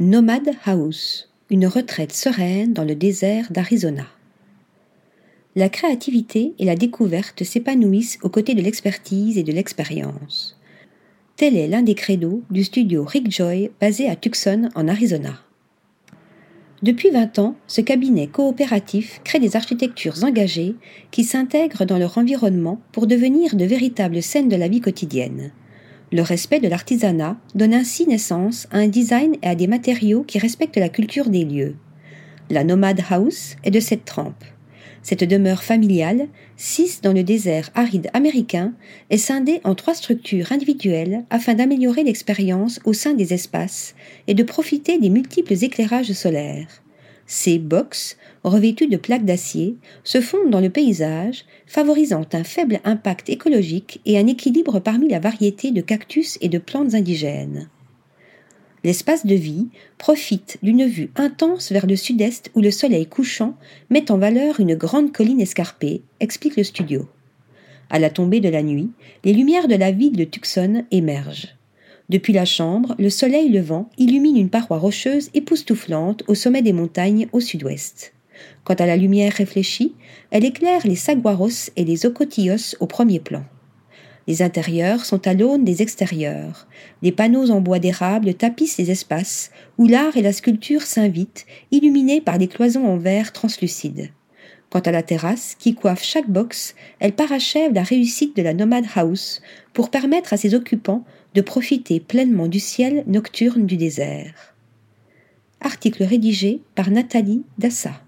Nomad House, une retraite sereine dans le désert d'Arizona. La créativité et la découverte s'épanouissent aux côtés de l'expertise et de l'expérience. Tel est l'un des credos du studio Rick Joy basé à Tucson en Arizona. Depuis 20 ans, ce cabinet coopératif crée des architectures engagées qui s'intègrent dans leur environnement pour devenir de véritables scènes de la vie quotidienne. Le respect de l'artisanat donne ainsi naissance à un design et à des matériaux qui respectent la culture des lieux. La Nomad House est de cette trempe. Cette demeure familiale, six dans le désert aride américain, est scindée en trois structures individuelles afin d'améliorer l'expérience au sein des espaces et de profiter des multiples éclairages solaires. Ces box, revêtus de plaques d'acier, se fondent dans le paysage, favorisant un faible impact écologique et un équilibre parmi la variété de cactus et de plantes indigènes. L'espace de vie profite d'une vue intense vers le sud-est où le soleil couchant met en valeur une grande colline escarpée, explique le studio. À la tombée de la nuit, les lumières de la ville de Tucson émergent. Depuis la chambre, le soleil levant illumine une paroi rocheuse époustouflante au sommet des montagnes au sud-ouest. Quant à la lumière réfléchie, elle éclaire les saguaros et les ocotillos au premier plan. Les intérieurs sont à l'aune des extérieurs. Les panneaux en bois d'érable tapissent les espaces où l'art et la sculpture s'invitent, illuminés par des cloisons en verre translucides. Quant à la terrasse, qui coiffe chaque box, elle parachève la réussite de la Nomad House pour permettre à ses occupants de profiter pleinement du ciel nocturne du désert. Article rédigé par Nathalie Dassa.